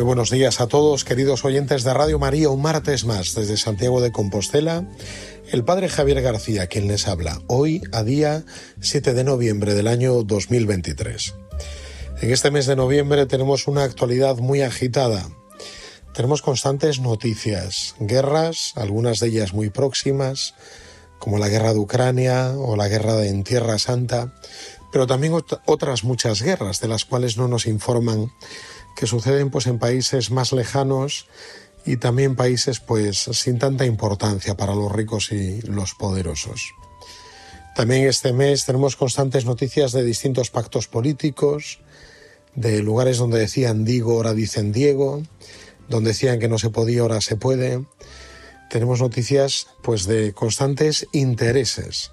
Muy buenos días a todos, queridos oyentes de Radio María, un martes más desde Santiago de Compostela el padre Javier García, quien les habla, hoy a día 7 de noviembre del año 2023. En este mes de noviembre tenemos una actualidad muy agitada. Tenemos constantes noticias, guerras, algunas de ellas muy próximas, como la guerra de Ucrania o la guerra en Tierra Santa, pero también otras muchas guerras de las cuales no nos informan que suceden pues en países más lejanos y también países pues sin tanta importancia para los ricos y los poderosos. También este mes tenemos constantes noticias de distintos pactos políticos, de lugares donde decían digo, ahora dicen Diego, donde decían que no se podía, ahora se puede. Tenemos noticias pues de constantes intereses,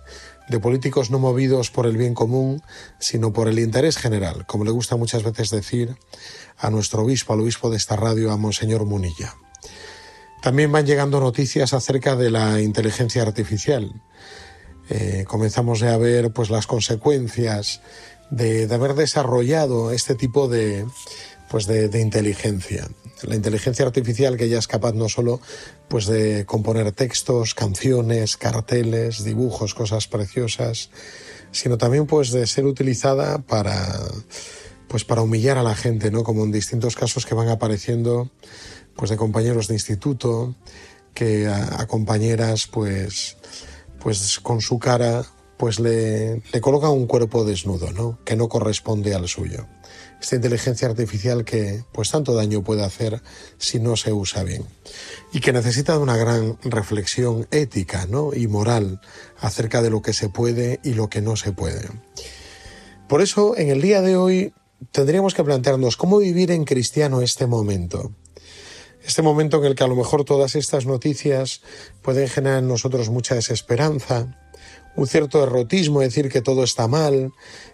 de políticos no movidos por el bien común, sino por el interés general, como le gusta muchas veces decir a nuestro obispo, al obispo de esta radio, a Monseñor Munilla. También van llegando noticias acerca de la inteligencia artificial. Eh, comenzamos a ver pues las consecuencias de, haber desarrollado este tipo de pues de, inteligencia. La inteligencia artificial que ya es capaz no solo pues de componer textos, canciones, carteles, dibujos, cosas preciosas, sino también pues de ser utilizada para pues para humillar a la gente, ¿no? Como en distintos casos que van apareciendo pues de compañeros de instituto que a, compañeras pues pues con su cara pues le, le colocan un cuerpo desnudo, ¿no? Que no corresponde al suyo. Esta inteligencia artificial que pues tanto daño puede hacer si no se usa bien. Y que necesita de una gran reflexión ética, ¿no? Y moral acerca de lo que se puede y lo que no se puede. Por eso, en el día de hoy tendríamos que plantearnos cómo vivir en cristiano este momento este momento en el que a lo mejor todas estas noticias pueden generar en nosotros mucha desesperanza, un cierto derrotismo, decir que todo está mal,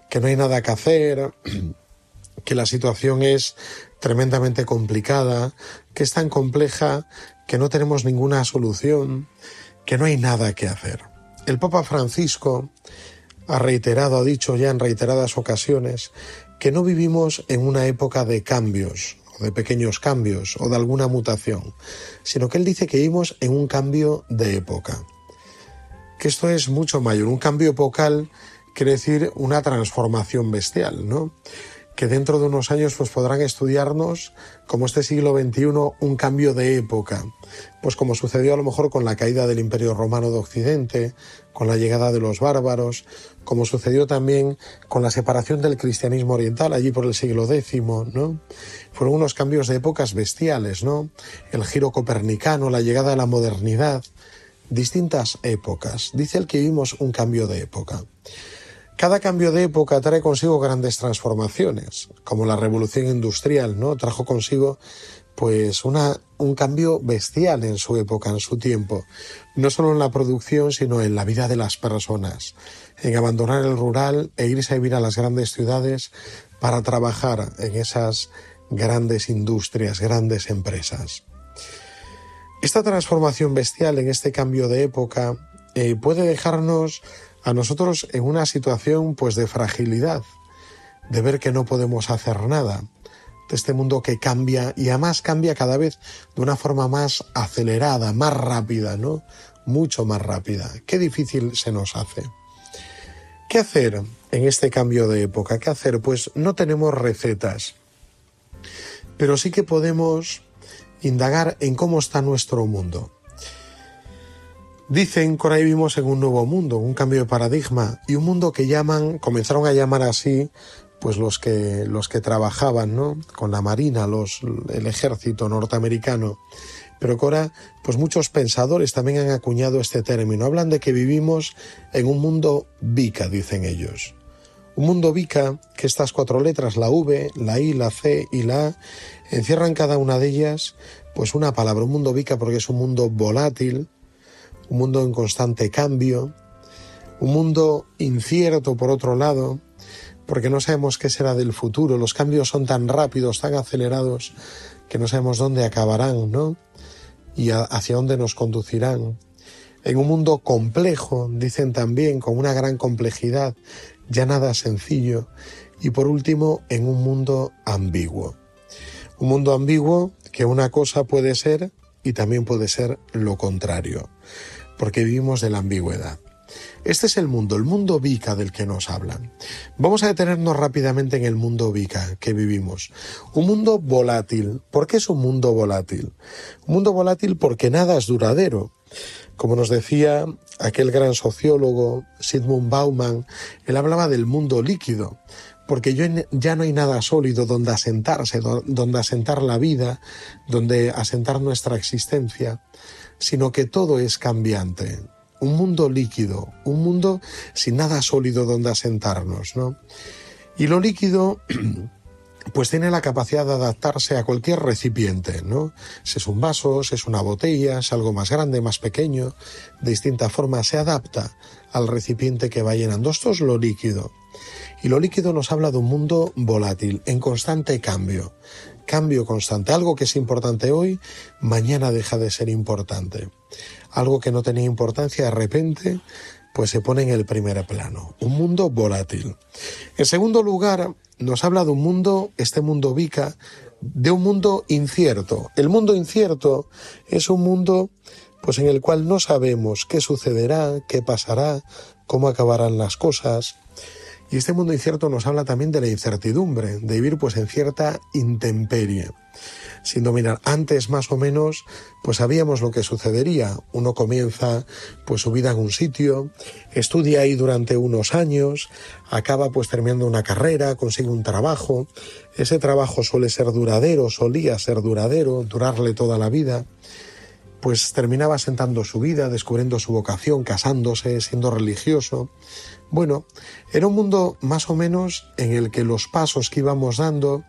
que no hay nada que hacer, que la situación es tremendamente complicada, que es tan compleja que no tenemos ninguna solución, que no hay nada que hacer. El Papa Francisco ha reiterado, ha dicho ya en reiteradas ocasiones, que no vivimos en una época de cambios, de pequeños cambios o de alguna mutación, sino que él dice que vivimos en un cambio de época. Que esto es mucho mayor. Un cambio epocal quiere decir una transformación bestial, ¿no? que dentro de unos años pues podrán estudiarnos como este siglo XXI un cambio de época, pues como sucedió a lo mejor con la caída del Imperio Romano de Occidente, con la llegada de los bárbaros, como sucedió también con la separación del cristianismo oriental allí por el siglo X, ¿no? Fueron unos cambios de épocas bestiales, ¿no? El giro copernicano, la llegada de la modernidad, distintas épocas. Dice el que vivimos un cambio de época. Cada cambio de época trae consigo grandes transformaciones, como la revolución industrial, ¿no? Trajo consigo pues una, un cambio bestial en su época, en su tiempo, no solo en la producción, sino en la vida de las personas, en abandonar el rural e irse a vivir a las grandes ciudades para trabajar en esas grandes industrias, grandes empresas. Esta transformación bestial en este cambio de época eh, puede dejarnos a nosotros en una situación pues de fragilidad, de ver que no podemos hacer nada, de este mundo que cambia y además cambia cada vez de una forma más acelerada, más rápida, ¿no? Mucho más rápida. Qué difícil se nos hace. ¿Qué hacer en este cambio de época? ¿Qué hacer? Pues no tenemos recetas, pero sí que podemos indagar en cómo está nuestro mundo. Dicen que ahora vivimos en un nuevo mundo, un cambio de paradigma y un mundo que llaman, comenzaron a llamar así, pues los que los que trabajaban, ¿no? Con la marina, los el ejército norteamericano. Pero que ahora, pues muchos pensadores también han acuñado este término. Hablan de que vivimos en un mundo bica, dicen ellos. Un mundo bica que estas cuatro letras, la V, la I, la C y la A, encierran cada una de ellas, pues una palabra, un mundo bica porque es un mundo volátil, un mundo en constante cambio, Un mundo incierto, por otro lado, porque no sabemos qué será del futuro. Los cambios son tan rápidos, tan acelerados, que no sabemos dónde acabarán, ¿no? Y hacia dónde nos conducirán. En un mundo complejo, dicen también, con una gran complejidad, ya nada sencillo. Y por último, en un mundo ambiguo. Un mundo ambiguo que una cosa puede ser y también puede ser lo contrario, porque vivimos de la ambigüedad. Este es el mundo, el mundo Vika del que nos hablan. Vamos a detenernos rápidamente en el mundo Vika que vivimos. Un mundo volátil. ¿Por qué es un mundo volátil? Un mundo volátil porque nada es duradero. Como nos decía aquel gran sociólogo Sigmund Bauman, él hablaba del mundo líquido, porque ya no hay nada sólido donde asentarse, donde asentar la vida, donde asentar nuestra existencia, sino que todo es cambiante. Un mundo líquido, un mundo sin nada sólido donde asentarnos, ¿no? Y lo líquido pues tiene la capacidad de adaptarse a cualquier recipiente, ¿no? Si es un vaso, si es una botella, es algo más grande, más pequeño, de distinta forma se adapta al recipiente que va llenando. Esto es lo líquido. Y lo líquido nos habla de un mundo volátil, en constante cambio. Cambio constante. Algo que es importante hoy, mañana deja de ser importante. Algo que no tenía importancia de repente, pues se pone en el primer plano. Un mundo volátil. En segundo lugar, nos habla de un mundo, este mundo Vika, de un mundo incierto. El mundo incierto es un mundo pues en el cual no sabemos qué sucederá, qué pasará, cómo acabarán las cosas. Y este mundo incierto nos habla también de la incertidumbre, de vivir pues en cierta intemperie. Sin dominar antes más o menos, pues sabíamos lo que sucedería. Uno comienza pues su vida en un sitio, estudia ahí durante unos años, acaba pues terminando una carrera, consigue un trabajo. Ese trabajo suele ser duradero, solía ser duradero, durarle toda la vida pues terminaba sentando su vida, descubriendo su vocación, casándose, siendo religioso. Bueno, era un mundo más o menos en el que los pasos que íbamos dando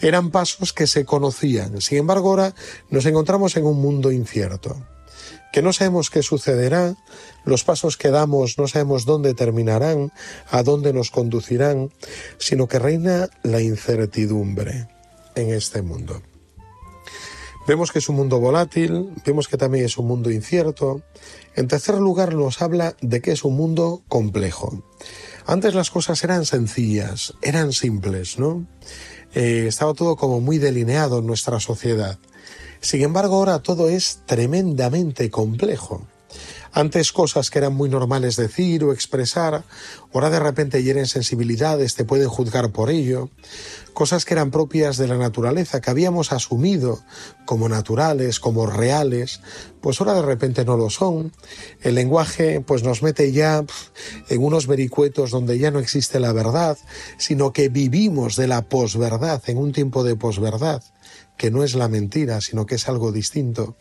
eran pasos que se conocían. Sin embargo, ahora nos encontramos en un mundo incierto, que no sabemos qué sucederá, los pasos que damos no sabemos dónde terminarán, a dónde nos conducirán, sino que reina la incertidumbre en este mundo. Vemos que es un mundo volátil, vemos que también es un mundo incierto. En tercer lugar nos habla de que es un mundo complejo. Antes las cosas eran sencillas, eran simples, ¿no? Eh, estaba todo como muy delineado en nuestra sociedad. Sin embargo, ahora todo es tremendamente complejo. Antes cosas que eran muy normales decir o expresar, ahora de repente hieren sensibilidades, te pueden juzgar por ello. Cosas que eran propias de la naturaleza, que habíamos asumido como naturales, como reales, pues ahora de repente no lo son. El lenguaje pues nos mete ya en unos vericuetos donde ya no existe la verdad, sino que vivimos de la posverdad, en un tiempo de posverdad, que no es la mentira, sino que es algo distinto.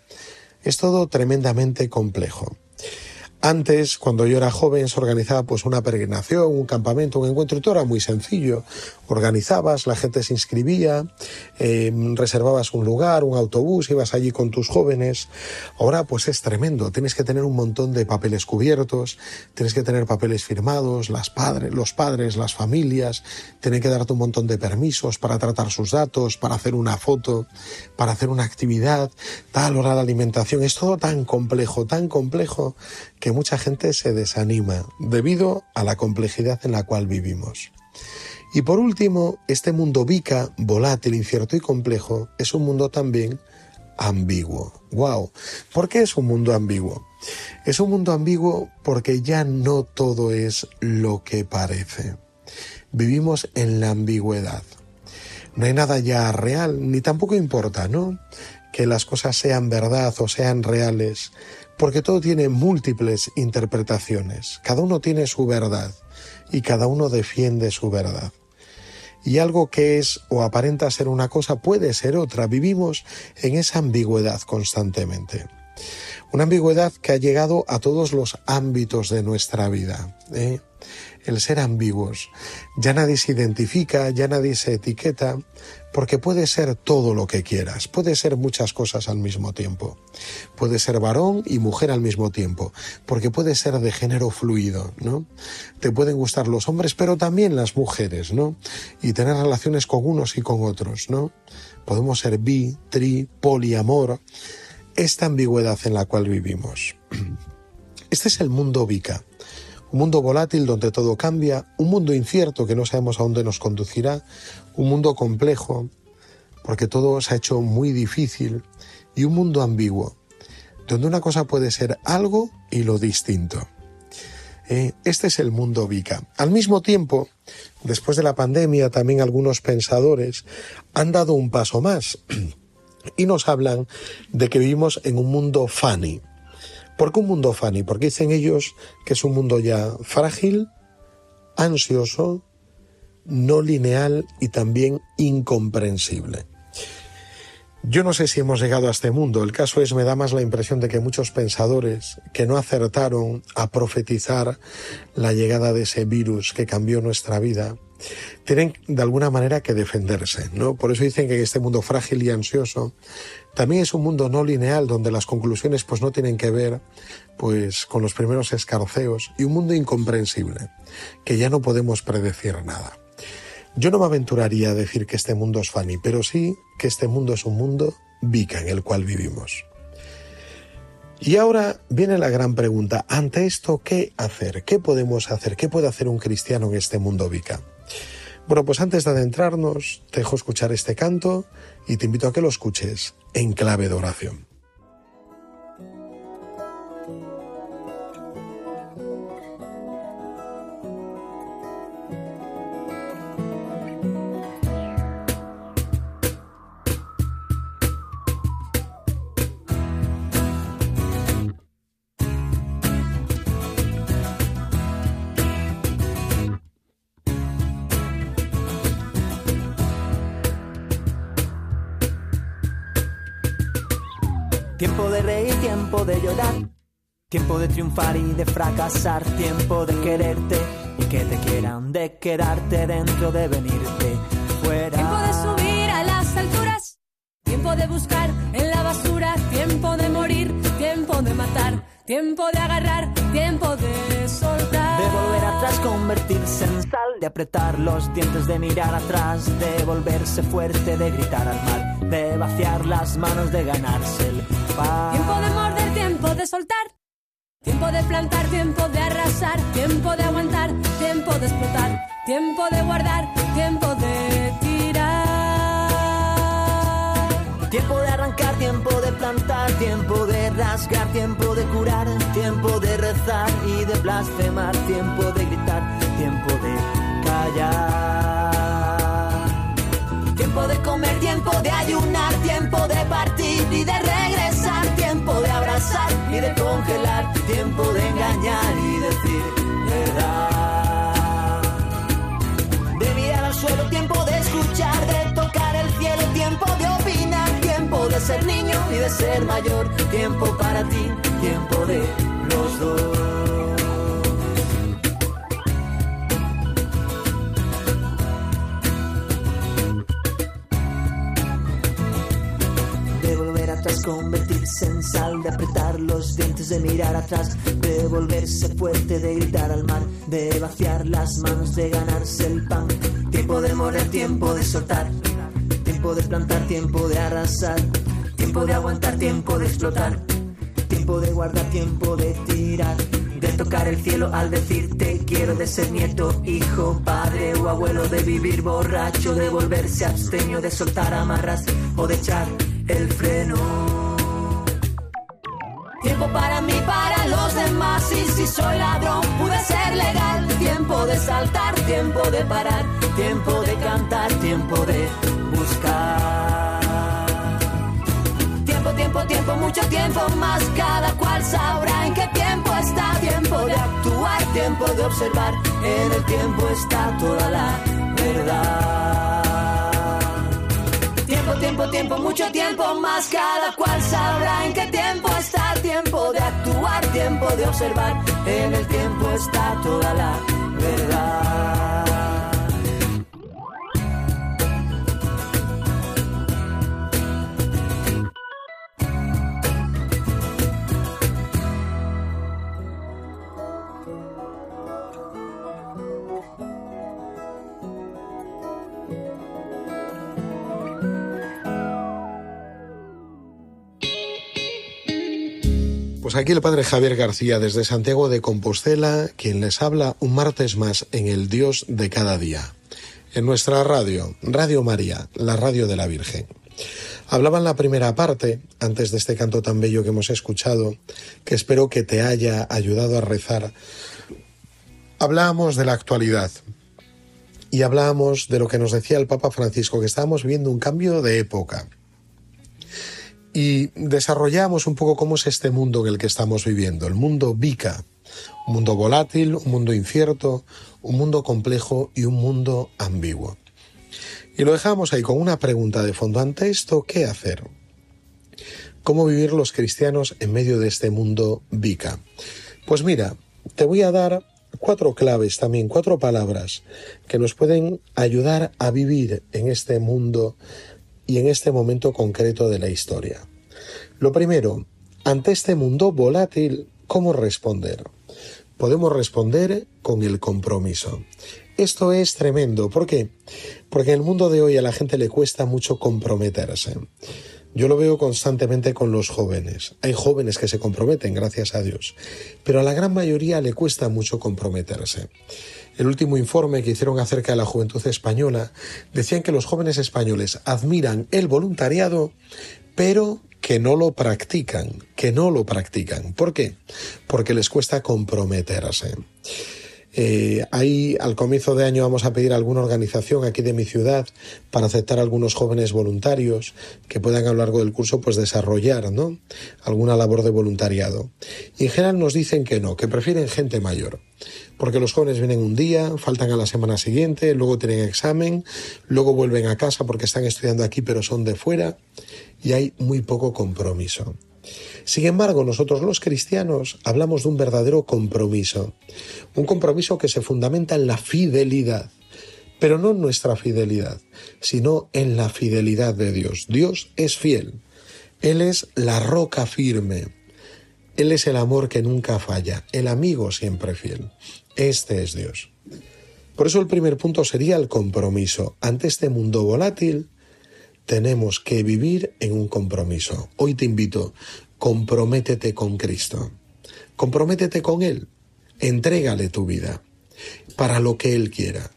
Es todo tremendamente complejo. Antes, cuando yo era joven, se organizaba pues una peregrinación, un campamento, un encuentro y todo era muy sencillo. Organizabas, la gente se inscribía, em, reservabas un lugar, un autobús, ibas allí con tus jóvenes. Ahora pues es tremendo, tienes que tener un montón de papeles cubiertos, tienes que tener papeles firmados, las padres, los padres, las familias, tienen que darte un montón de permisos para tratar sus datos, para hacer una foto, para hacer una actividad, tal hora de alimentación. Es todo tan complejo, tan complejo que mucha gente se desanima debido a la complejidad en la cual vivimos. Y por último, este mundo vica, volátil, incierto y complejo, es un mundo también ambiguo. ¡Wow! ¿Por qué es un mundo ambiguo? Es un mundo ambiguo porque ya no todo es lo que parece. Vivimos en la ambigüedad. No hay nada ya real, ni tampoco importa, ¿no? Que las cosas sean verdad o sean reales porque todo tiene múltiples interpretaciones, cada uno tiene su verdad y cada uno defiende su verdad. Y algo que es o aparenta ser una cosa puede ser otra. Vivimos en esa ambigüedad constantemente. Una ambigüedad que ha llegado a todos los ámbitos de nuestra vida. ¿eh? El ser ambiguos. Ya nadie se identifica, ya nadie se etiqueta, porque puede ser todo lo que quieras, puede ser muchas cosas al mismo tiempo. Puede ser varón y mujer al mismo tiempo, porque puede ser de género fluido, ¿no? Te pueden gustar los hombres, pero también las mujeres, ¿no? Y tener relaciones con unos y con otros, ¿no? Podemos ser bi, tri, poliamor. Esta ambigüedad en la cual vivimos. Este es el mundo Vika un mundo volátil donde todo cambia, un mundo incierto que no sabemos a dónde nos conducirá, un mundo complejo porque todo se ha hecho muy difícil y un mundo ambiguo donde una cosa puede ser algo y lo distinto. Eh, este es el mundo Vika. Al mismo tiempo, después de la pandemia, también algunos pensadores han dado un paso más y nos hablan de que vivimos en un mundo funny. ¿Por qué un mundo funny? Porque dicen ellos que es un mundo ya frágil, ansioso, no lineal y también incomprensible. Yo no sé si hemos llegado a este mundo. El caso es, me da más la impresión de que muchos pensadores que no acertaron a profetizar la llegada de ese virus que cambió nuestra vida, tienen de alguna manera que defenderse, ¿no? Por eso dicen que este mundo frágil y ansioso también es un mundo no lineal donde las conclusiones pues no tienen que ver pues con los primeros escarceos y un mundo incomprensible que ya no podemos predecir nada. Yo no me aventuraría a decir que este mundo es funny, pero sí que este mundo es un mundo vica en el cual vivimos. Y ahora viene la gran pregunta, ante esto, ¿qué hacer? ¿Qué podemos hacer? ¿Qué puede hacer un cristiano en este mundo vica? Bueno, pues antes de adentrarnos, te dejo escuchar este canto y te invito a que lo escuches en clave de oración. Tiempo de triunfar y de fracasar. Tiempo de quererte y que te quieran. De quedarte dentro, de venirte fuera. Tiempo de subir a las alturas. Tiempo de buscar en la basura. Tiempo de morir. Tiempo de matar. Tiempo de agarrar. Tiempo de soltar. De volver atrás, convertirse en sal. De apretar los dientes, de mirar atrás. De volverse fuerte, de gritar al mal. De vaciar las manos, de ganarse el Tiempo de morder, tiempo de soltar. Tiempo de plantar, tiempo de arrasar. Tiempo de aguantar, tiempo de explotar. Tiempo de guardar, tiempo de tirar. Tiempo de arrancar, tiempo de plantar, tiempo de rasgar, tiempo de curar, tiempo de rezar y de blasfemar, tiempo de gritar, tiempo de callar. Tiempo de comer, tiempo de ayunar, tiempo de partir y de de y de congelar, tiempo de engañar y decir verdad. De mirar al suelo, tiempo de escuchar, de tocar el cielo, tiempo de opinar, tiempo de ser niño y de ser mayor, tiempo para ti, tiempo de los dos. Convertirse en sal, de apretar los dientes, de mirar atrás, de volverse fuerte, de gritar al mar, de vaciar las manos, de ganarse el pan. Tiempo de morir, tiempo de soltar, tiempo de plantar, tiempo de arrasar, tiempo de aguantar, tiempo de explotar, tiempo de guardar, tiempo de tirar. De tocar el cielo al decirte quiero de ser nieto, hijo, padre o abuelo, de vivir borracho, de volverse abstemio, de soltar amarras o de echar el freno. Y si soy ladrón, pude ser legal. Tiempo de saltar, tiempo de parar, tiempo de cantar, tiempo de buscar. Tiempo, tiempo, tiempo, mucho tiempo más. Cada cual sabrá en qué tiempo está. Tiempo de actuar, tiempo de observar. En el tiempo está toda la verdad. Tiempo, tiempo, tiempo, mucho tiempo más. Cada cual sabrá en qué tiempo está. Tiempo de actuar, tiempo de observar. En el tiempo está toda la verdad. Aquí el padre Javier García desde Santiago de Compostela, quien les habla un martes más en el Dios de cada día. En nuestra radio, Radio María, la radio de la Virgen. Hablaba en la primera parte, antes de este canto tan bello que hemos escuchado, que espero que te haya ayudado a rezar. Hablábamos de la actualidad y hablábamos de lo que nos decía el Papa Francisco, que estábamos viviendo un cambio de época y desarrollamos un poco cómo es este mundo en el que estamos viviendo, el mundo Vika, un mundo volátil, un mundo incierto, un mundo complejo y un mundo ambiguo. Y lo dejamos ahí con una pregunta de fondo. Ante esto, ¿qué hacer? ¿Cómo vivir los cristianos en medio de este mundo Vika? Pues mira, te voy a dar cuatro claves también, cuatro palabras que nos pueden ayudar a vivir en este mundo y en este momento concreto de la historia. Lo primero, ante este mundo volátil, ¿cómo responder? Podemos responder con el compromiso. Esto es tremendo. ¿Por qué? Porque en el mundo de hoy a la gente le cuesta mucho comprometerse. Yo lo veo constantemente con los jóvenes. Hay jóvenes que se comprometen, gracias a Dios, pero a la gran mayoría le cuesta mucho comprometerse. El último informe que hicieron acerca de la juventud española decían que los jóvenes españoles admiran el voluntariado, pero que no lo practican, que no lo practican. ¿Por qué? Porque les cuesta comprometerse. Eh, ahí al comienzo de año vamos a pedir a alguna organización aquí de mi ciudad para aceptar a algunos jóvenes voluntarios que puedan a lo largo del curso pues desarrollar ¿no? alguna labor de voluntariado. Y en general nos dicen que no, que prefieren gente mayor. Porque los jóvenes vienen un día, faltan a la semana siguiente, luego tienen examen, luego vuelven a casa porque están estudiando aquí pero son de fuera y hay muy poco compromiso. Sin embargo, nosotros los cristianos hablamos de un verdadero compromiso, un compromiso que se fundamenta en la fidelidad, pero no en nuestra fidelidad, sino en la fidelidad de Dios. Dios es fiel, Él es la roca firme, Él es el amor que nunca falla, el amigo siempre fiel. Este es Dios. Por eso el primer punto sería el compromiso. Ante este mundo volátil, tenemos que vivir en un compromiso. Hoy te invito, comprométete con Cristo. Comprométete con Él. Entrégale tu vida para lo que Él quiera.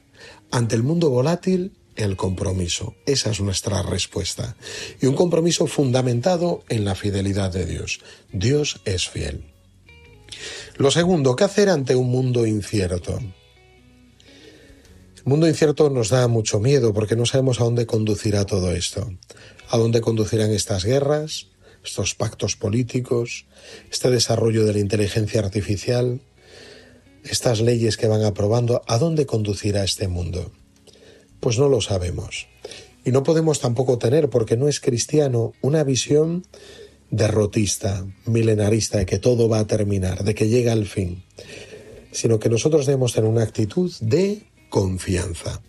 Ante el mundo volátil, el compromiso. Esa es nuestra respuesta. Y un compromiso fundamentado en la fidelidad de Dios. Dios es fiel. Lo segundo, ¿qué hacer ante un mundo incierto? El mundo incierto nos da mucho miedo porque no sabemos a dónde conducirá todo esto. ¿A dónde conducirán estas guerras, estos pactos políticos, este desarrollo de la inteligencia artificial, estas leyes que van aprobando? ¿A dónde conducirá este mundo? Pues no lo sabemos. Y no podemos tampoco tener, porque no es cristiano, una visión derrotista, milenarista, de que todo va a terminar, de que llega al fin, sino que nosotros debemos tener una actitud de confianza.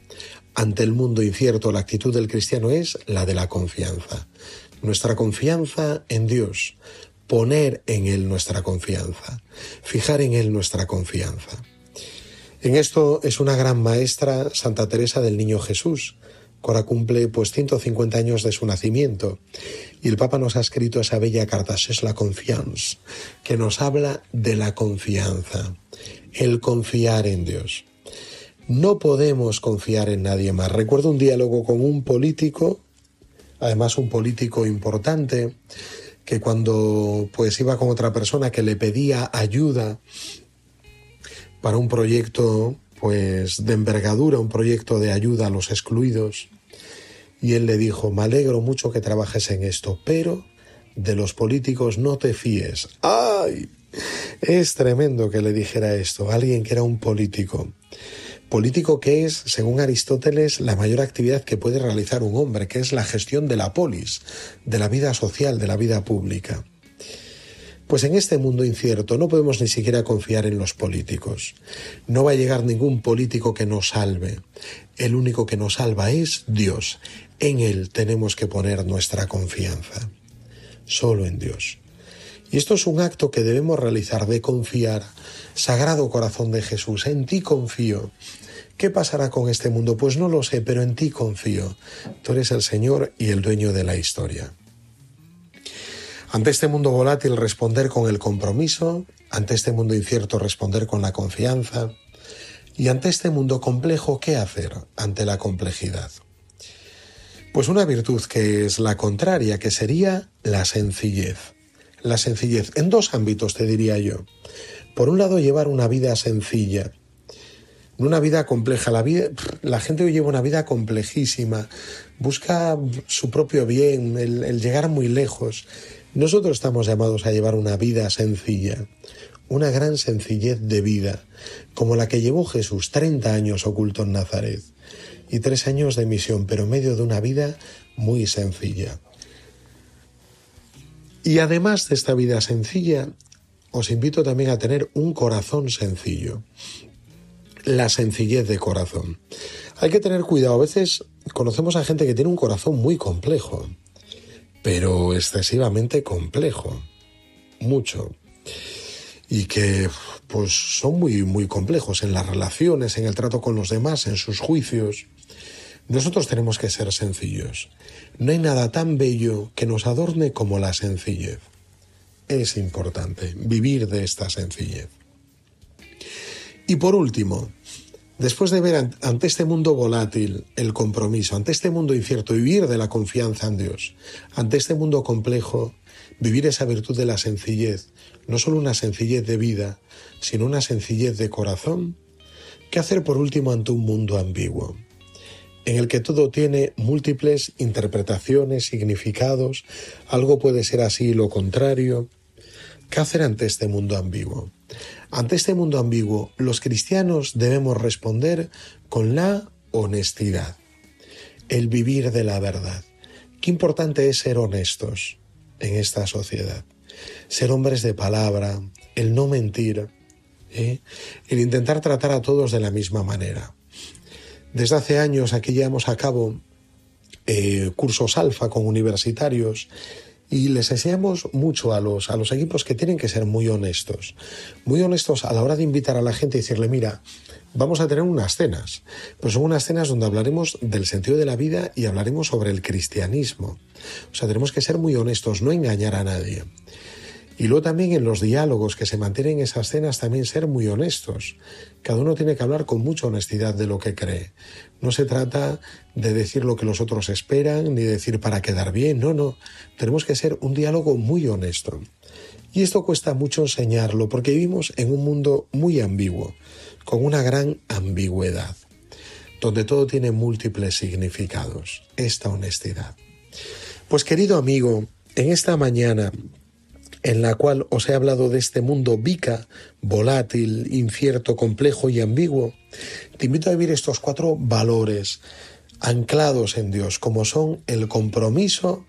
Ante el mundo incierto, la actitud del cristiano es la de la confianza. Nuestra confianza en Dios, poner en Él nuestra confianza, fijar en Él nuestra confianza. En esto es una gran maestra Santa Teresa del Niño Jesús, ahora cumple pues 150 años de su nacimiento. Y el Papa nos ha escrito esa bella carta, es la confianza, que nos habla de la confianza, el confiar en Dios. No podemos confiar en nadie más. Recuerdo un diálogo con un político, además un político importante, que cuando pues iba con otra persona que le pedía ayuda para un proyecto pues de envergadura, un proyecto de ayuda a los excluidos, y él le dijo, "Me alegro mucho que trabajes en esto, pero de los políticos no te fíes." ¡Ay! Es tremendo que le dijera esto, alguien que era un político político que es, según Aristóteles, la mayor actividad que puede realizar un hombre, que es la gestión de la polis, de la vida social, de la vida pública. Pues en este mundo incierto no podemos ni siquiera confiar en los políticos. No va a llegar ningún político que nos salve. El único que nos salva es Dios. En Él tenemos que poner nuestra confianza. Solo en Dios. Y esto es un acto que debemos realizar de confiar. Sagrado corazón de Jesús, en ti confío. ¿Qué pasará con este mundo? Pues no lo sé, pero en ti confío. Tú eres el Señor y el dueño de la historia. Ante este mundo volátil responder con el compromiso, ante este mundo incierto responder con la confianza y ante este mundo complejo, ¿qué hacer ante la complejidad? Pues una virtud que es la contraria, que sería la sencillez. La sencillez en dos ámbitos, te diría yo. Por un lado, llevar una vida sencilla, una vida compleja. La, gente hoy lleva una vida complejísima, busca su propio bien, el, llegar muy lejos. Nosotros estamos llamados a llevar una vida sencilla, una gran sencillez de vida, como la que llevó Jesús 30 años oculto en Nazaret y tres años de misión, pero medio de una vida muy sencilla. Y además de esta vida sencilla, os invito también a tener un corazón sencillo. La sencillez de corazón. Hay que tener cuidado. A veces conocemos a gente que tiene un corazón muy complejo, pero excesivamente complejo. Mucho. Y que pues son muy muy complejos en las relaciones, en el trato con los demás, en sus juicios. Nosotros tenemos que ser sencillos. No hay nada tan bello que nos adorne como la sencillez. Es importante vivir de esta sencillez. Y por último, después de ver ante este mundo volátil el compromiso, ante este mundo incierto, vivir de la confianza en Dios, ante este mundo complejo, vivir esa virtud de la sencillez, no solo una sencillez de vida, sino una sencillez de corazón, ¿qué hacer por último ante un mundo ambiguo? en el que todo tiene múltiples interpretaciones, significados, algo puede ser así y lo contrario. ¿Qué hacer ante este mundo ambiguo? Ante este mundo ambiguo, los cristianos debemos responder con la honestidad, el vivir de la verdad. Qué importante es ser honestos en esta sociedad, ser hombres de palabra, el no mentir, ¿eh? el intentar tratar a todos de la misma manera. Desde hace años aquí llevamos a cabo eh, cursos alfa con universitarios y les enseñamos mucho a los, a los equipos que tienen que ser muy honestos. Muy honestos a la hora de invitar a la gente y decirle, mira, vamos a tener unas cenas. Pues son unas cenas donde hablaremos del sentido de la vida y hablaremos sobre el cristianismo. O sea, tenemos que ser muy honestos, no engañar a nadie. Y luego también en los diálogos que se mantienen en esas cenas también ser muy honestos. Cada uno tiene que hablar con mucha honestidad de lo que cree. No se trata de decir lo que los otros esperan, ni decir para quedar bien, no, no. Tenemos que ser un diálogo muy honesto. Y esto cuesta mucho enseñarlo porque vivimos en un mundo muy ambiguo, con una gran ambigüedad, donde todo tiene múltiples significados, esta honestidad. Pues querido amigo, en esta mañana en la cual os he hablado de este mundo vica, volátil, incierto, complejo y ambiguo, te invito a vivir estos cuatro valores anclados en Dios, como son el compromiso,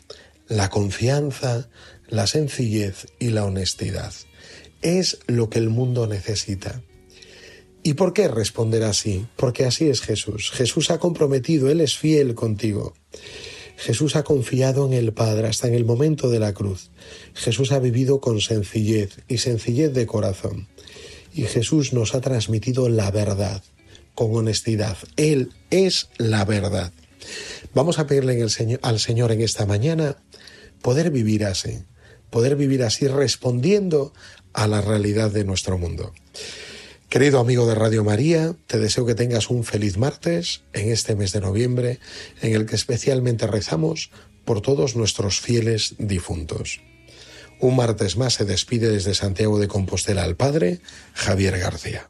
la confianza, la sencillez y la honestidad. Es lo que el mundo necesita. ¿Y por qué responder así? Porque así es Jesús. Jesús ha comprometido, Él es fiel contigo. Jesús ha confiado en el Padre hasta en el momento de la cruz. Jesús ha vivido con sencillez y sencillez de corazón. Y Jesús nos ha transmitido la verdad, con honestidad. Él es la verdad. Vamos a pedirle al Señor en esta mañana poder vivir así, poder vivir así respondiendo a la realidad de nuestro mundo. Querido amigo de Radio María, te deseo que tengas un feliz martes en este mes de noviembre, en el que especialmente rezamos por todos nuestros fieles difuntos. Un martes más se despide desde Santiago de Compostela al Padre, Javier García.